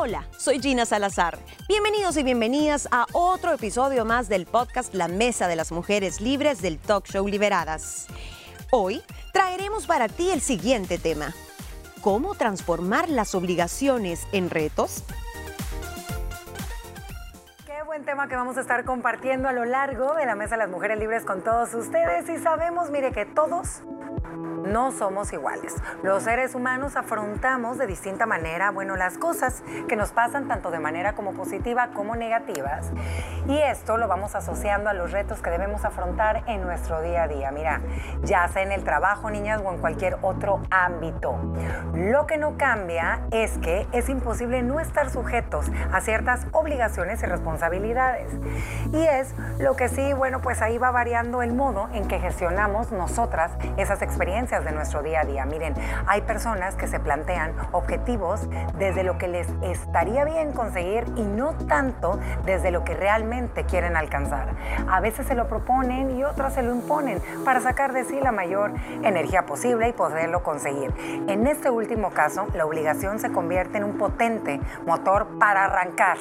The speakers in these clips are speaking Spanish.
Hola, soy Gina Salazar. Bienvenidos y bienvenidas a otro episodio más del podcast La Mesa de las Mujeres Libres del Talk Show Liberadas. Hoy traeremos para ti el siguiente tema. ¿Cómo transformar las obligaciones en retos? Qué buen tema que vamos a estar compartiendo a lo largo de la Mesa de las Mujeres Libres con todos ustedes y sabemos, mire, que todos no somos iguales. Los seres humanos afrontamos de distinta manera, bueno, las cosas que nos pasan tanto de manera como positiva como negativas. Y esto lo vamos asociando a los retos que debemos afrontar en nuestro día a día. Mira, ya sea en el trabajo, niñas, o en cualquier otro ámbito. Lo que no cambia es que es imposible no estar sujetos a ciertas obligaciones y responsabilidades. Y es lo que sí, bueno, pues ahí va variando el modo en que gestionamos nosotras esas experiencias de nuestro día a día. Miren, hay personas que se plantean objetivos desde lo que les estaría bien conseguir y no tanto desde lo que realmente quieren alcanzar. A veces se lo proponen y otras se lo imponen para sacar de sí la mayor energía posible y poderlo conseguir. En este último caso, la obligación se convierte en un potente motor para arrancar.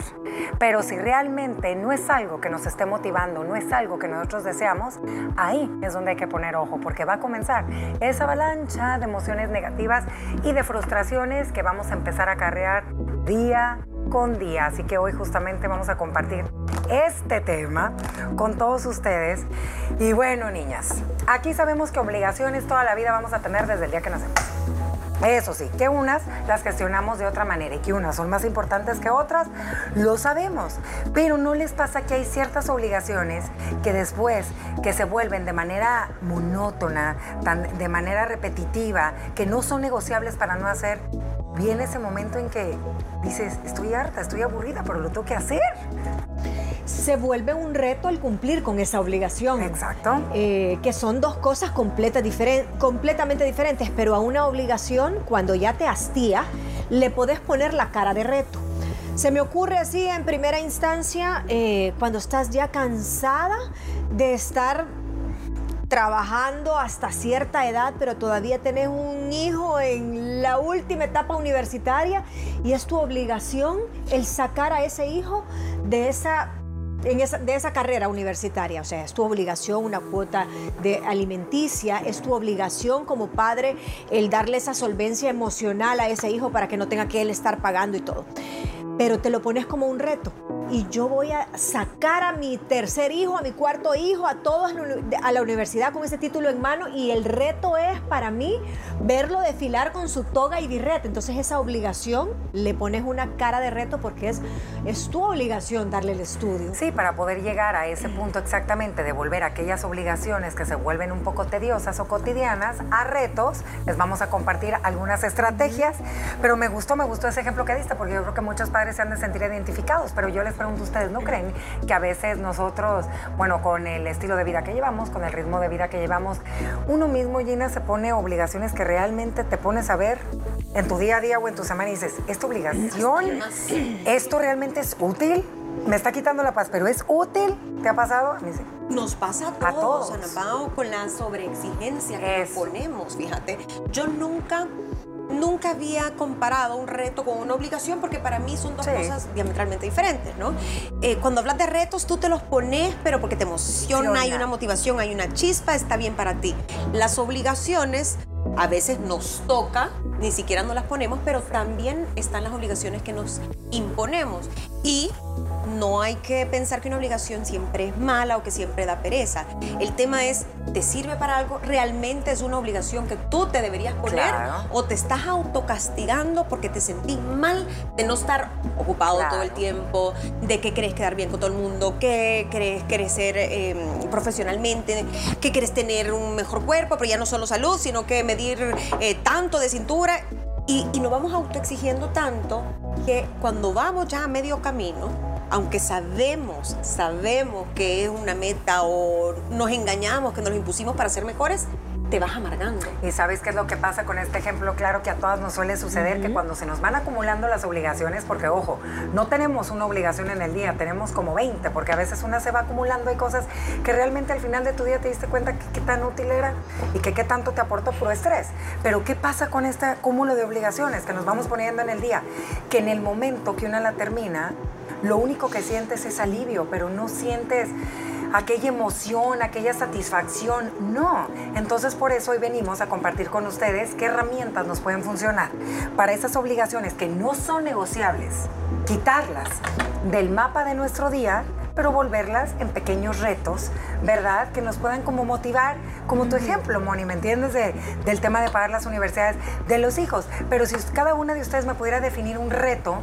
Pero si realmente no es algo que nos esté motivando, no es algo que nosotros deseamos, ahí es donde hay que poner ojo, porque va a comenzar esa avalancha de emociones negativas y de frustraciones que vamos a empezar a acarrear día con día. Así que hoy justamente vamos a compartir este tema con todos ustedes. Y bueno, niñas, aquí sabemos que obligaciones toda la vida vamos a tener desde el día que nacemos. Eso sí, que unas las gestionamos de otra manera y que unas son más importantes que otras, lo sabemos. Pero no les pasa que hay ciertas obligaciones que después que se vuelven de manera monótona, de manera repetitiva, que no son negociables para no hacer, viene ese momento en que dices, estoy harta, estoy aburrida, pero lo tengo que hacer se vuelve un reto el cumplir con esa obligación. Exacto. Eh, que son dos cosas completamente diferentes, pero a una obligación, cuando ya te hastía, le podés poner la cara de reto. Se me ocurre así en primera instancia, eh, cuando estás ya cansada de estar trabajando hasta cierta edad, pero todavía tenés un hijo en la última etapa universitaria y es tu obligación el sacar a ese hijo de esa de esa carrera universitaria, o sea, es tu obligación una cuota de alimenticia, es tu obligación como padre el darle esa solvencia emocional a ese hijo para que no tenga que él estar pagando y todo. Pero te lo pones como un reto. Y yo voy a sacar a mi tercer hijo, a mi cuarto hijo, a todos a la universidad con ese título en mano y el reto es para mí verlo desfilar con su toga y birrete. Entonces esa obligación le pones una cara de reto porque es, es tu obligación darle el estudio. Sí, para poder llegar a ese punto exactamente de volver aquellas obligaciones que se vuelven un poco tediosas o cotidianas a retos, les vamos a compartir algunas estrategias, pero me gustó, me gustó ese ejemplo que diste porque yo creo que muchos padres se han de sentir identificados, pero yo les pregunto, ¿ustedes no creen que a veces nosotros, bueno, con el estilo de vida que llevamos, con el ritmo de vida que llevamos, uno mismo, Gina, se pone obligaciones que realmente te pones a ver en tu día a día o en tu semana y dices, ¿esta obligación? ¿Esto realmente es útil? Me está quitando la paz, pero ¿es útil? ¿Te ha pasado? Nos pasa a todos, a todos. con la sobreexigencia que ponemos, fíjate. Yo nunca nunca había comparado un reto con una obligación porque para mí son dos cosas diametralmente diferentes, ¿no? Eh, cuando hablas de retos, tú te los pones, pero porque te emociona, hay una motivación, hay una chispa, está bien para ti. Las obligaciones a veces nos toca, ni siquiera nos las ponemos, pero también están las obligaciones que nos imponemos. Y no hay que pensar que una obligación siempre es mala o que siempre da pereza. El tema es, ¿te sirve para algo? ¿Realmente es una obligación que tú te deberías poner? ¿O te estás autocastigando porque te sentís mal de no estar ocupado todo el tiempo, de que querés quedar bien con todo el mundo, que querés crecer em, profesionalmente, que querés tener un mejor cuerpo, pero ya no solo salud, sino que medir eh, tanto de cintura? Y, y nos vamos autoexigiendo tanto que cuando vamos ya a medio camino, aunque sabemos, sabemos que es una meta o nos engañamos, que nos lo impusimos para ser mejores, te vas amargando. Y sabes qué es lo que pasa con este ejemplo, claro que a todas nos suele suceder que cuando se nos van acumulando las obligaciones, porque ojo, no tenemos una obligación en el día, tenemos como 20, porque a veces una se va acumulando, hay cosas que realmente al final de tu día te diste cuenta que qué tan útil era y que qué tanto te aportó puro estrés. Pero ¿qué pasa con este cúmulo de obligaciones que nos vamos poniendo en el día? Que en el momento que una la termina, lo único que sientes es alivio, pero no sientes aquella emoción, aquella satisfacción. No. Entonces por eso hoy venimos a compartir con ustedes qué herramientas nos pueden funcionar para esas obligaciones que no son negociables, quitarlas del mapa de nuestro día pero volverlas en pequeños retos, ¿verdad? Que nos puedan como motivar, como tu ejemplo, Moni, ¿me entiendes? del tema de pagar las universidades de los hijos. Pero si cada una de ustedes me pudiera definir un reto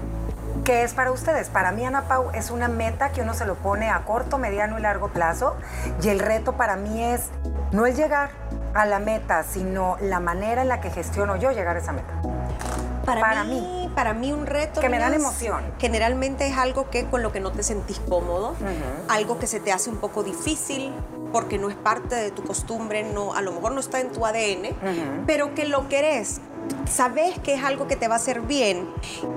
¿Qué es para ustedes? Para mí, Ana Pau, es una meta que uno se lo pone a corto, mediano y largo plazo. Y el reto para mí es no es llegar a la meta, sino la manera en la que gestiono yo llegar a esa meta. Para, mí, para mí un reto que me dan emoción. Generalmente es algo que con lo que no te sentís cómodo, algo que se te hace un poco difícil porque no es parte de tu costumbre, no a lo mejor no está en tu ADN, pero que lo querés sabes que es algo que te va a hacer bien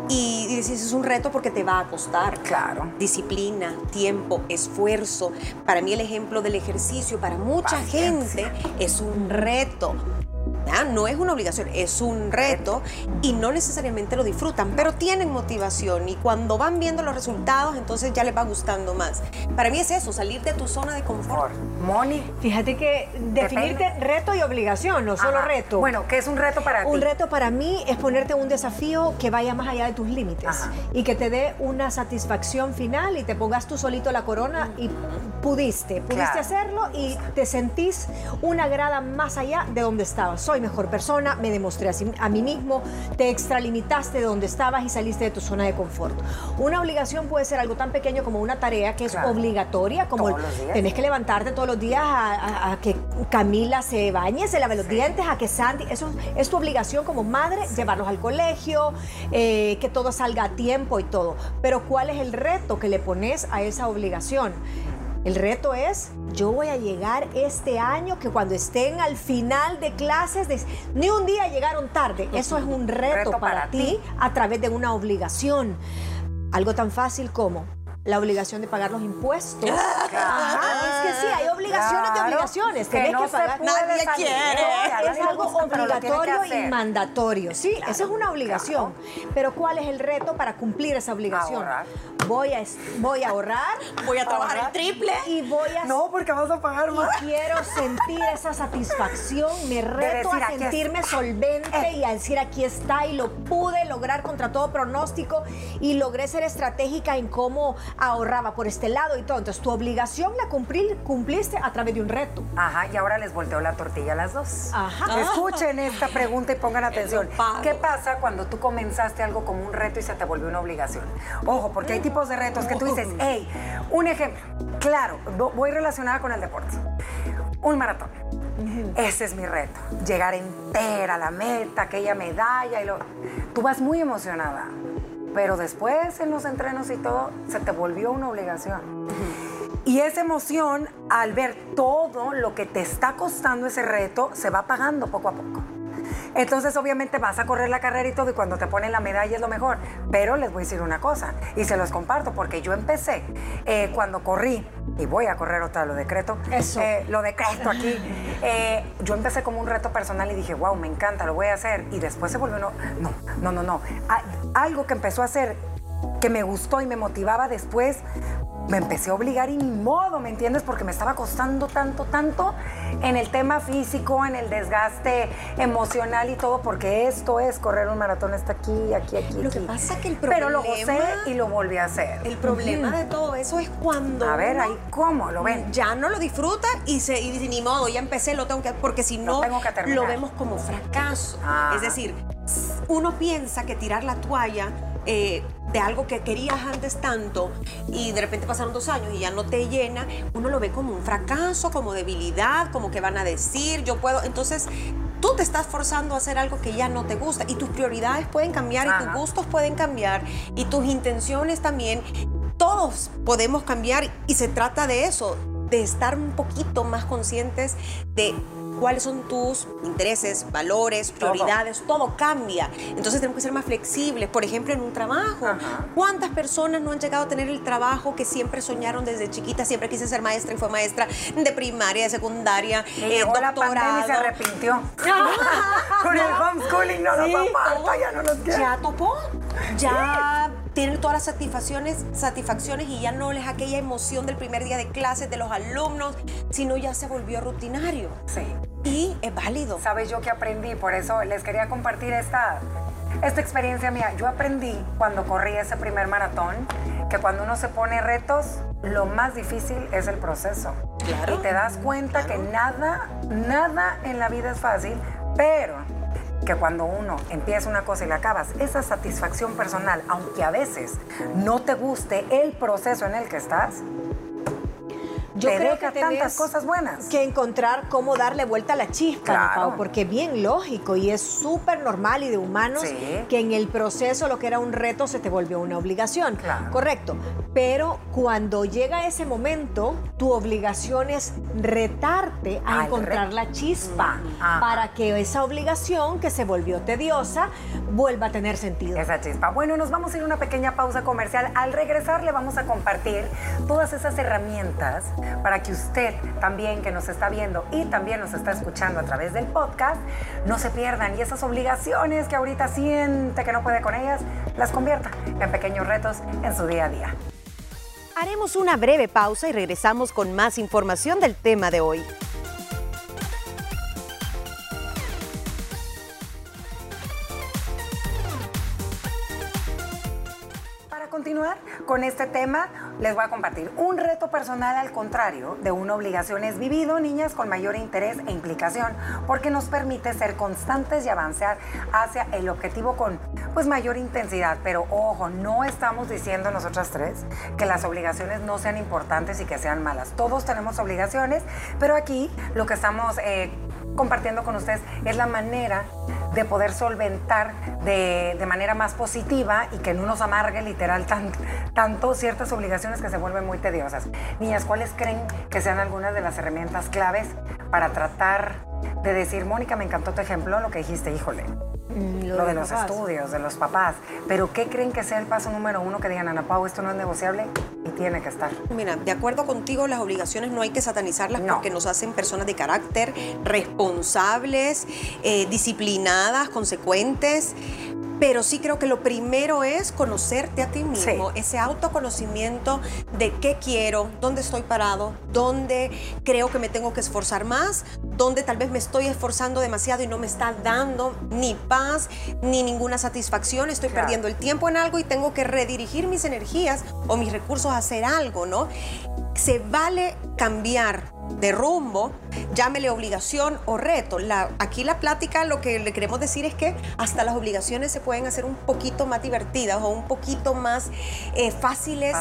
y, dices es un reto porque te va a costar. Claro. Disciplina, tiempo, esfuerzo. Para mí el ejemplo del ejercicio, para mucha gente es un reto. No es una obligación, es un reto y no necesariamente lo disfrutan, pero tienen motivación y cuando van viendo los resultados, entonces ya les va gustando más. Para mí es eso, salir de tu zona de confort. Moni. Fíjate que definirte reto y obligación, no solo reto. Bueno, ¿qué es un reto para ti? Un reto para mí es ponerte un desafío que vaya más allá de tus límites y que te dé una satisfacción final y te pongas tú solito la corona y pudiste, pudiste hacerlo y te sentís una grada más allá de donde estabas. Soy mejor persona, me demostré a, mí mismo, te extralimitaste de donde estabas y saliste de tu zona de confort. Una obligación puede ser algo tan pequeño como una tarea que es obligatoria, como tenés que levantarte todos los días a, que Camila se bañe, se lave los dientes, a que Sandy, eso es tu obligación como madre, llevarlos al colegio, eh, que todo salga a tiempo y todo. Pero ¿cuál es el reto que le pones a esa obligación? El reto es, yo voy a llegar este año que cuando estén al final de clases, ni un día llegaron tarde. Eso es un reto, para, ti a través de una obligación. Algo tan fácil como la obligación de pagar los impuestos. es que sí, hay obligaciones de obligaciones. Que no que pagar. Nadie quiere. Es algo obligatorio y mandatorio. Sí, esa es una obligación. Pero ¿cuál es el reto para cumplir esa obligación? Ahorrar. Voy a, voy a ahorrar. Voy a trabajar el triple. Y voy a... No, porque vas a pagar más. Y quiero sentir esa satisfacción. Me reto a sentirme solvente eh. y a decir aquí está y lo pude lograr contra todo pronóstico y logré ser estratégica en cómo ahorraba por este lado y todo. Entonces, tu obligación la cumplir, cumpliste a través de un reto. Ajá, y ahora les volteo la tortilla a las dos. Ajá. Escuchen esta pregunta y pongan atención. ¿Qué pasa cuando tú comenzaste algo como un reto y se te volvió una obligación? Ojo, porque hay tipos de retos que tú dices, hey, un ejemplo, claro, voy relacionada con el deporte. Un maratón. Ese es mi reto, llegar entera a la meta, aquella medalla y lo... Tú vas muy emocionada pero después en los entrenos y todo se te volvió una obligación. Y esa emoción, al ver todo lo que te está costando ese reto, se va pagando poco a poco. Entonces, obviamente, vas a correr la carrera y todo, y cuando te ponen la medalla es lo mejor. Pero les voy a decir una cosa, y se los comparto, porque yo empecé eh, cuando corrí y voy a correr otra, lo decreto. Eso. Eh, lo decreto aquí. Eh, yo empecé como un reto personal y dije, wow, me encanta, lo voy a hacer. Y después se volvió, no, no, no, no, no. Algo que empezó a hacer que me gustó y me motivaba después me empecé a obligar y ni modo, ¿me entiendes? Porque me estaba costando tanto, tanto en el tema físico, en el desgaste emocional y todo, porque esto es correr un maratón, está aquí, aquí, aquí. Lo que pasa es que el problema... Pero lo gocé y lo volví a hacer. El problema de todo eso es cuando... A ver, ahí cómo, ¿lo ven? Ya no lo disfruta y, se, y dice, ni modo, ya empecé, lo tengo que... Porque si no, lo, vemos como fracaso. Ah. Es decir, uno piensa que tirar la toalla eh, de algo que querías antes tanto y de repente pasaron dos años y ya no te llena, uno lo ve como un fracaso, como debilidad, como que van a decir, yo puedo. Entonces, tú te estás forzando a hacer algo que ya no te gusta y tus prioridades pueden cambiar y tus gustos pueden cambiar y tus intenciones también. Todos podemos cambiar y se trata de eso, de estar un poquito más conscientes de cuáles son tus intereses, valores, prioridades, todo, cambia. Entonces tenemos que ser más flexibles. Por ejemplo, en un trabajo. ¿Cuántas personas no han llegado a tener el trabajo que siempre soñaron desde chiquita? Siempre quise ser maestra y fue maestra de primaria, de secundaria, eh, doctorado. se arrepintió. Con el homeschooling no sí, ya no los quiero. Ya topó. Ya tienen todas las satisfacciones, satisfacciones y ya no es aquella emoción del primer día de clases de los alumnos, sino ya se volvió rutinario. Sí. Y es válido. ¿Sabes yo que aprendí? Por eso les quería compartir esta, esta experiencia mía. Yo aprendí cuando corrí ese primer maratón que cuando uno se pone retos, lo más difícil es el proceso. Claro. Y te das cuenta que nada, nada en la vida es fácil, pero que cuando uno empieza una cosa y la acabas, esa satisfacción personal, aunque a veces no te guste el proceso en el que estás, yo creo que tantas cosas buenas. Que encontrar cómo darle vuelta a la chispa, porque bien lógico y es súper normal y de humanos que en el proceso lo que era un reto se te volvió una obligación. Correcto. Pero cuando llega ese momento, tu obligación es retarte a encontrar la chispa para que esa obligación que se volvió tediosa vuelva a tener sentido. Esa chispa. Bueno, nos vamos a ir a una pequeña pausa comercial. Al regresar le vamos a compartir todas esas herramientas para que usted también que nos está viendo y también nos está escuchando a través del podcast, no se pierdan y esas obligaciones que ahorita siente que no puede con ellas, las convierta en pequeños retos en su día a día. Haremos una breve pausa y regresamos con más información del tema de hoy. Continuar con este tema, les voy a compartir un reto personal al contrario de una obligación es vivido, niñas, con mayor interés e implicación, porque nos permite ser constantes y avanzar hacia el objetivo con pues mayor intensidad. Pero ojo, no estamos diciendo nosotras tres que las obligaciones no sean importantes y que sean malas. Todos tenemos obligaciones, pero aquí lo que estamos eh, compartiendo con ustedes es la manera de poder solventar de, de, manera más positiva y que no nos amargue literal tan, tanto ciertas obligaciones que se vuelven muy tediosas. Niñas, ¿cuáles creen que sean algunas de las herramientas claves para tratar de decir, Mónica, me encantó tu ejemplo, lo que dijiste, híjole, mm, lo, de, los estudios, de los papás. Pero ¿qué creen que sea el paso número uno que digan, Ana Pau, esto no es negociable y tiene que estar? Mira, de acuerdo contigo, las obligaciones no hay que satanizarlas porque nos hacen personas de carácter, responsables, eh, disciplinadas, consecuentes. Pero sí creo que lo primero es conocerte a ti mismo, ese autoconocimiento de qué quiero, dónde estoy parado, dónde creo que me tengo que esforzar más, dónde tal vez me estoy esforzando demasiado y no me está dando ni paz ni ninguna satisfacción, estoy perdiendo el tiempo en algo y tengo que redirigir mis energías o mis recursos a hacer algo, ¿no? Se vale cambiar de rumbo, llámele obligación o reto. aquí la plática lo que le queremos decir es que hasta las obligaciones se pueden hacer un poquito más divertidas o un poquito más eh, fáciles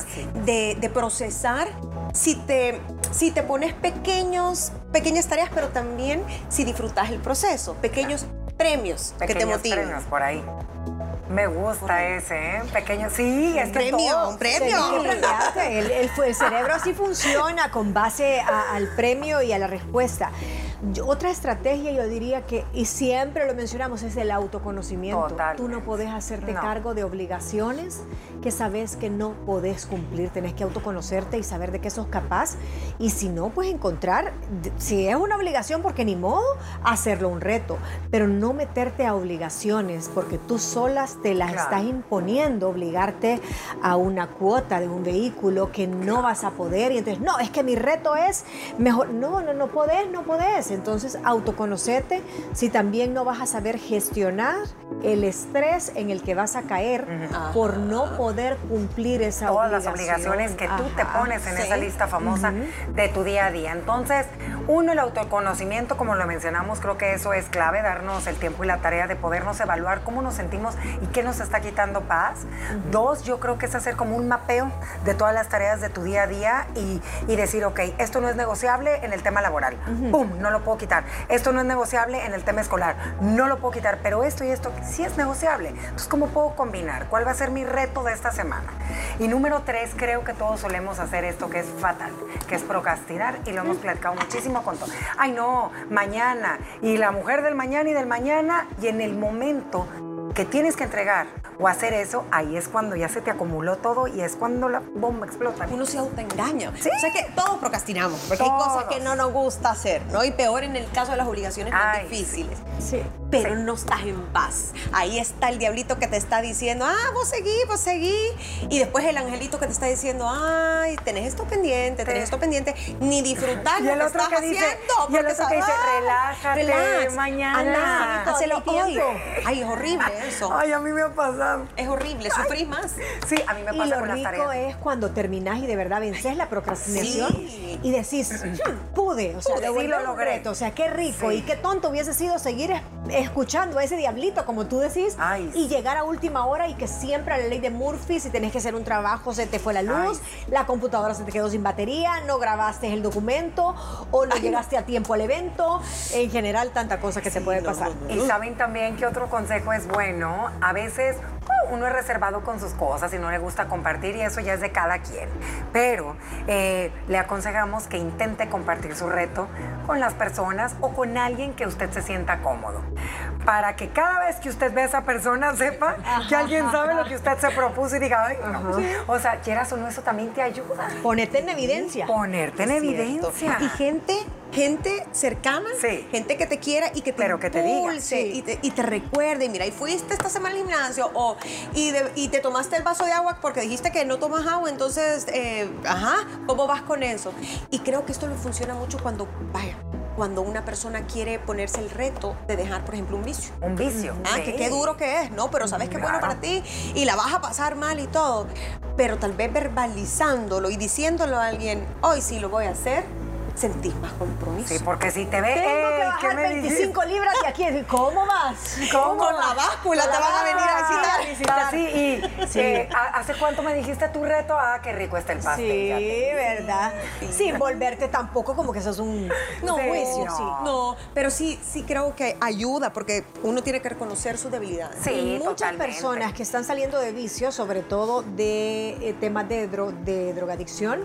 de, procesar si te, si te pones pequeños, pequeñas tareas, pero también si disfrutas el proceso, pequeños premios que te motiven. premios por ahí. Me gusta ese, ¿eh? Pequeño. Sí, es un premio, un premio. El, el, cerebro así funciona con base al premio y a la respuesta otra estrategia yo diría que, y siempre lo mencionamos, es el autoconocimiento. Tú no podés hacerte cargo de obligaciones que sabes que no podés cumplir. Tenés que autoconocerte y saber de qué sos capaz. Y si no, pues encontrar, si es una obligación, porque ni modo, hacerlo un reto. Pero no meterte a obligaciones, porque tú solas te las estás imponiendo, obligarte a una cuota de un vehículo que no vas a poder. Y entonces, no, es que mi reto es mejor. No, no, no podés, no podés. Entonces, autoconocerte si también no vas a saber gestionar el estrés en el que vas a caer por no poder cumplir esa Todas las obligaciones que tú te pones en esa lista famosa de tu día a día. Entonces, uno, el autoconocimiento, como lo mencionamos, creo que eso es clave, darnos el tiempo y la tarea de podernos evaluar cómo nos sentimos y qué nos está quitando paz. Dos, yo creo que es hacer como un mapeo de todas las tareas de tu día a día y, y decir, ok, esto no es negociable en el tema laboral. ¡Pum! No lo puedo quitar. Esto no es negociable en el tema escolar. No lo puedo quitar, pero esto y esto sí es negociable. Entonces, ¿cómo puedo combinar? ¿Cuál va a ser mi reto de esta semana? Y número tres, creo que todos solemos hacer esto que es fatal, que es procrastinar y lo hemos platicado muchísimo muchísimo con todo. Ay, no, mañana. Y la mujer del mañana y del mañana. Y en el momento que tienes que entregar o hacer eso, ahí es cuando ya se te acumuló todo y es cuando la bomba explota. Uno se autoengaña. ¿Sí? O sea que todos procrastinamos, porque hay cosas que no nos gusta hacer, ¿no? Y peor en el caso de las obligaciones más difíciles. Sí. Pero no estás en paz. Ahí está el diablito que te está diciendo, ah, vos seguí, vos seguí. Y después el angelito que te está diciendo, ay, tenés esto pendiente, tenés esto pendiente. Ni disfrutar lo que estás dice, haciendo. Y el otro que dice, relájate, relax, mañana. Anda, hazlo hoy. Ay, es horrible eso. Ay, a mí me ha pasado. Es horrible, sufrís más. Sí, a mí me pasa y lo con las rico tareas. es cuando terminás y de verdad vences la procrastinación Sí. y decís, "Hmm, pude, o sea, Pude, sí devolver lo logré. reto, o sea, qué rico Sí. y qué tonto hubiese sido seguir es- escuchando a ese diablito, como tú decís, Ay, y sí. llegar a última hora y que siempre a la ley de Murphy, si tenés que hacer un trabajo, se te fue la luz, la computadora se te quedó sin batería, no grabaste el documento o no llegaste a tiempo al evento, en general tanta cosa que te puede pasar. Y saben también que otro consejo es bueno. A veces uno es reservado con sus cosas y no le gusta compartir y eso ya es de cada quien. Pero eh, le aconsejamos que intente compartir su reto con las personas o con alguien que usted se sienta cómodo. Para que cada vez que usted ve a esa persona sepa que alguien sabe lo que usted se propuso y diga, ay, no". O sea, quieras o no, eso también te ayuda. Ponete en evidencia. Ponerte en evidencia. Y gente, gente cercana, Sí. gente que te quiera y que te Pero que te diga, impulse sí. y, te, y te recuerde, mira, y fuiste esta semana al gimnasio o, y, de- y te tomaste el vaso de agua porque dijiste que no tomas agua, entonces, eh, ajá, ¿cómo vas con eso? Y creo que esto le funciona mucho cuando, vaya, cuando una persona quiere ponerse el reto de dejar, por ejemplo, un vicio. Un vicio. Ah, sí. que qué duro que es, ¿no? Pero sabes que es bueno Claro. para ti y la vas a pasar mal y todo. Pero tal vez verbalizándolo y diciéndolo a alguien, hoy sí lo voy a hacer, sentís más compromiso. Sí, porque si te ve, Tengo "Ey, que bajar ¿qué me 25 libras de aquí. ¿Cómo vas? ¿Cómo Con la báscula te van a venir a visitar. Sí, y Sí. eh, ¿ha- ¿hace cuánto me dijiste tu reto? Ah, qué rico está el pastel. Sí, te- ¿verdad? Sin volverte tampoco como que sos un No, juicio, no. sí. No, pero sí, sí creo que ayuda porque uno tiene que reconocer sus debilidades. Sí, Y muchas totalmente. personas que están saliendo de vicios, sobre todo de eh, temas de, dro- de drogadicción,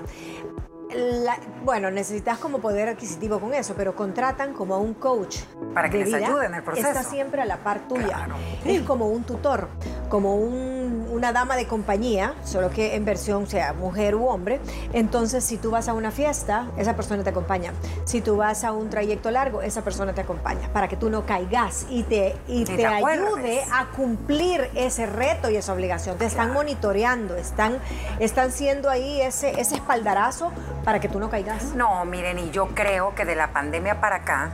la- bueno, necesitas como poder adquisitivo con eso, pero contratan como a un coach. Para que les ayude en el proceso. Está siempre a la par tuya. Claro. Es como un tutor, como un- una dama de compañía, solo que en versión sea mujer u hombre. Entonces, si tú vas a una fiesta, esa persona te acompaña. Si tú vas a un trayecto largo, esa persona te acompaña para que tú no caigas y te, y te te acuerdes. ayude a cumplir ese reto y esa obligación. Te están monitoreando, están, están siendo ahí ese, ese espaldarazo para que tú no caigas. No, miren, y yo creo que de la pandemia para acá,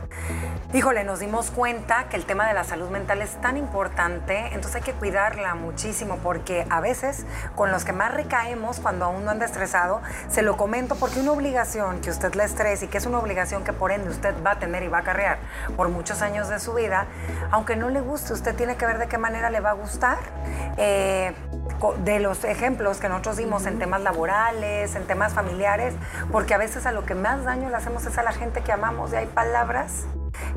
híjole, nos dimos cuenta que el tema de la salud mental es tan importante, entonces hay que cuidarla muchísimo, porque a veces con los que más recaemos cuando aún no anda estresado, se lo comento porque una obligación que usted le estrese y que es una obligación que por ende usted va a tener y va a acarrear por muchos años de su vida, aunque no le guste, usted tiene que ver de qué manera le va a gustar. Eh, de los ejemplos que nosotros dimos en temas laborales, en temas familiares, porque a veces a lo que más daño le hacemos es a la gente que amamos y hay palabras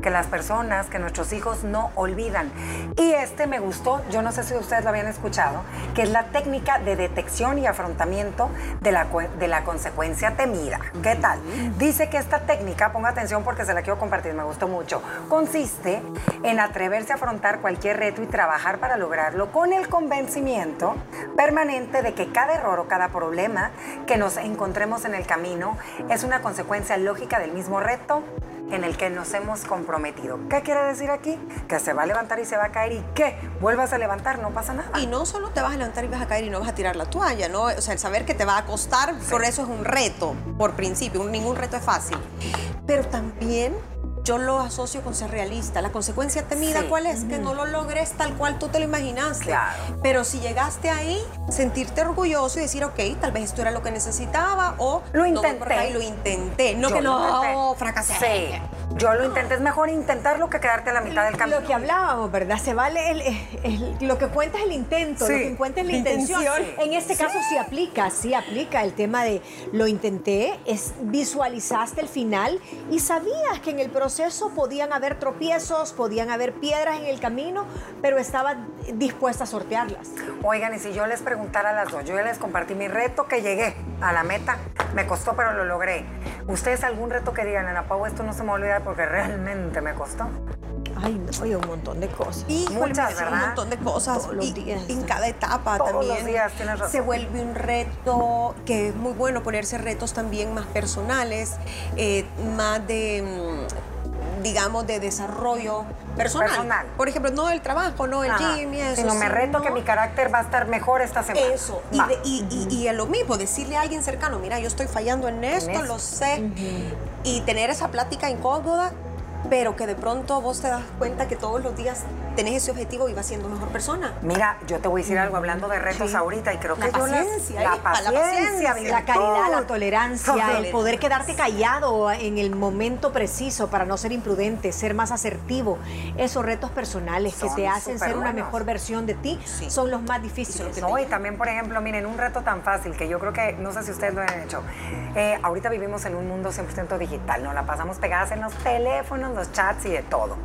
que las personas, que nuestros hijos no olvidan. Y este me gustó, yo no sé si ustedes lo habían escuchado, que es la técnica de detección y afrontamiento de la, de la consecuencia temida. ¿Qué tal? Dice que esta técnica, ponga atención porque se la quiero compartir, me gustó mucho, consiste en atreverse a afrontar cualquier reto y trabajar para lograrlo con el convencimiento permanente de que cada error o cada problema que nos encontremos en el camino es una consecuencia lógica del mismo reto en el que nos hemos comprometido. ¿Qué quiere decir aquí? Que se va a levantar y se va a caer y que vuelvas a levantar, no pasa nada. Y no solo te vas a levantar y vas a caer y no vas a tirar la toalla, ¿no? O sea, el saber que te va a costar, por eso es un reto, por principio, ningún reto es fácil. Pero también yo lo asocio con ser realista. La consecuencia temida, Sí. ¿cuál es? Que no lo logres tal cual tú te lo imaginaste. Claro. Pero si llegaste ahí, sentirte orgulloso y decir, ok, tal vez esto era lo que necesitaba o Lo no voy por intenté. lo intenté. No Yo que no, intenté. fracasé. Sí, yo lo intenté. Es mejor intentarlo que quedarte a la mitad del camino. Lo que hablábamos, ¿verdad? Se vale el, el- lo que cuenta es el intento, Sí. lo que cuenta es la intención. intención. En este caso sí aplica, sí aplica el tema de lo intenté, es visualizaste el final y sabías que en el proceso proceso podían haber tropiezos, podían haber piedras en el camino, pero estaba dispuesta a sortearlas. Oigan, y si yo les preguntara a las dos, yo ya les compartí mi reto que llegué a la meta, me costó, pero lo logré. ¿Ustedes algún reto que digan, Ana Pau, esto no se me olvida porque realmente me costó? Ay, no, un montón de cosas. Y Muchas, ¿verdad? Un montón de cosas. Todos los y días. En cada etapa Todos también. los días, tienes razón. Se vuelve un reto que es muy bueno ponerse retos también más personales, eh, más de, mm, digamos, de desarrollo personal. Personal. Por ejemplo, no el trabajo, no el Ajá. gym y eso. Sino me reto que mi carácter va a estar mejor esta semana. Eso, y, de- y, y- y a lo mismo, decirle a alguien cercano, mira, yo estoy fallando en esto, esto. lo sé, y tener esa plática incómoda, pero que de pronto vos te das cuenta que todos los días tenés ese objetivo y vas siendo mejor persona. Mira, yo te voy a decir algo hablando de retos Sí. ahorita y creo La que yo paciencia, la la paciencia, paciencia, virtud. La caridad, la tolerancia, Todo. el poder quedarte callado en el momento preciso para no ser imprudente, ser más asertivo. Esos retos personales que te hacen ser una mejor versión de ti Sí. son los más difíciles. No, y también, por ejemplo, miren, un reto tan fácil que yo creo que, no sé si ustedes lo han hecho. Eh, ahorita vivimos en un mundo 100% digital, ¿no? La pasamos pegadas en los teléfonos, los chats y de todo.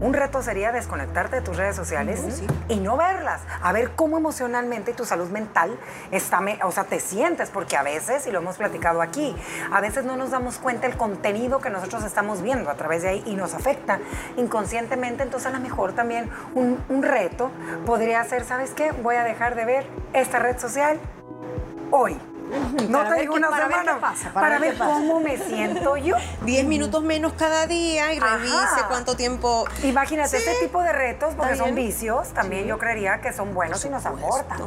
Un reto sería desconectarte de tus redes sociales y no verlas, a ver cómo emocionalmente tu salud mental está, me- o sea, te sientes, porque a veces, y lo hemos platicado aquí, a veces no nos damos cuenta el contenido que nosotros estamos viendo a través de ahí y nos afecta inconscientemente, entonces a lo mejor también un, un reto podría ser, ¿sabes qué? Voy a dejar de ver esta red social hoy. No Para te ver digo una para ver semana, qué pasa, para, para ver ver cómo me siento yo. Diez minutos menos cada día y Ajá. revise cuánto tiempo... Imagínate Sí. este tipo de retos, porque son vicios, también yo creería que son buenos y nos aportan.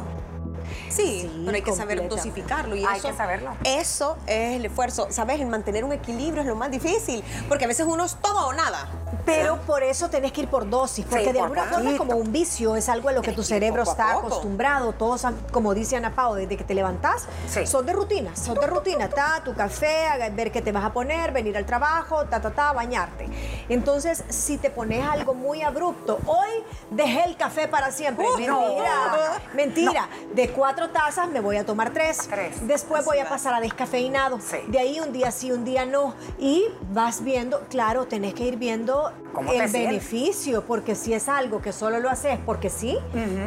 Sí, Sí, pero hay que saber dosificarlo. Y Hay eso, que saberlo. Eso es el esfuerzo. ¿Sabes? El mantener un equilibrio es lo más difícil. Porque a veces uno es todo o nada. Pero por eso tenés que ir por dosis, porque Sí, de alguna forma poquito. como un vicio es algo a lo que tu cerebro está acostumbrado. Todos, como dice Ana Pao, desde que te levantás, Sí. son de rutina, son de rutina. Ta, tu café, ver qué te vas a poner, venir al trabajo, ta, ta, ta, bañarte. Entonces, si te pones algo muy abrupto, hoy dejé el café para siempre. Uh, no. mentira, mentira. De cuatro tazas me voy a tomar tres. Tres. Después voy a pasar a descafeinado. Sí. De ahí un día sí, un día no. Y vas viendo, claro, tenés que ir viendo ¿Cómo te el beneficio, porque si es algo que solo lo haces porque sí,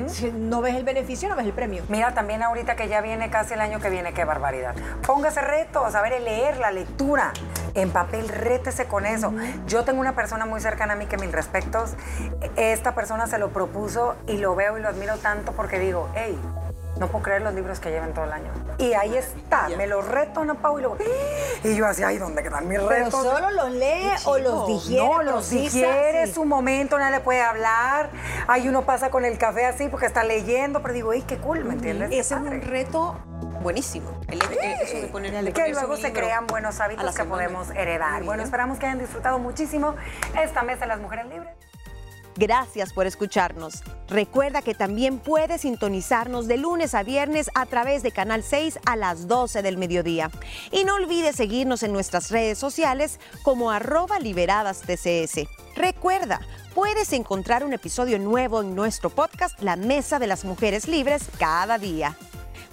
si no ves el beneficio, no ves el premio. Mira, también ahorita que ya viene casi el año que viene, qué barbaridad. Póngase retos, a ver, el leer, la lectura. En papel, rétese con eso. Yo tengo una persona muy cercana a mí que mil respetos, esta persona se lo propuso y lo veo y lo admiro tanto porque digo, hey, no puedo creer los libros que llevan todo el año. Y ahí está, me los reto, Ana Pau, y luego, y yo así, ay, ¿dónde quedan mis Pero retos? solo los lee o los digiere. No, los digiere, sí. es un momento, nadie le puede hablar. Ahí uno pasa con el café así porque está leyendo, pero digo, ¡ay, qué cool! ¿Me entiendes? Ese es un reto buenísimo. El, el- eso de poner, que luego se crean buenos hábitos que podemos heredar. Bueno, esperamos que hayan disfrutado muchísimo esta mesa de las mujeres libres. Gracias por escucharnos. Recuerda que también puedes sintonizarnos de lunes a viernes a través de Canal 6 a las 12 del mediodía. Y no olvides seguirnos en nuestras redes sociales como arroba liberadas TCS. Recuerda, puedes encontrar un episodio nuevo en nuestro podcast La Mesa de las Mujeres Libres cada día.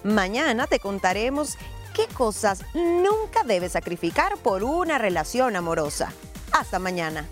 Mañana te contaremos qué cosas nunca debes sacrificar por una relación amorosa. Hasta mañana.